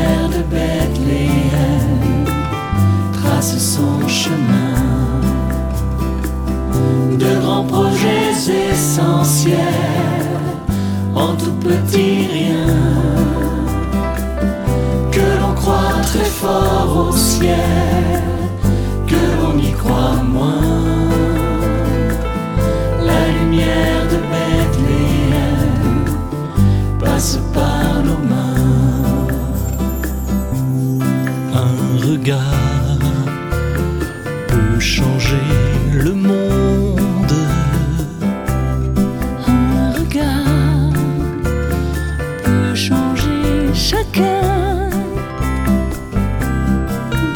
lumière de Bethléem trace son chemin. De grands projets essentiels en tout petit rien. Que l'on croit très fort au ciel regard peut changer le monde. Un regard peut changer chacun.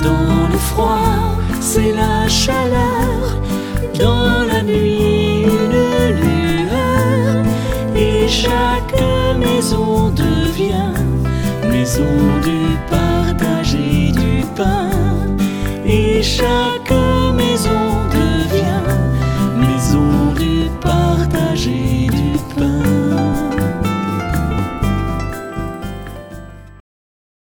Dans le froid, c'est la chaleur. Dans la nuit, une lueur. Et chaque maison devient maison du paradis.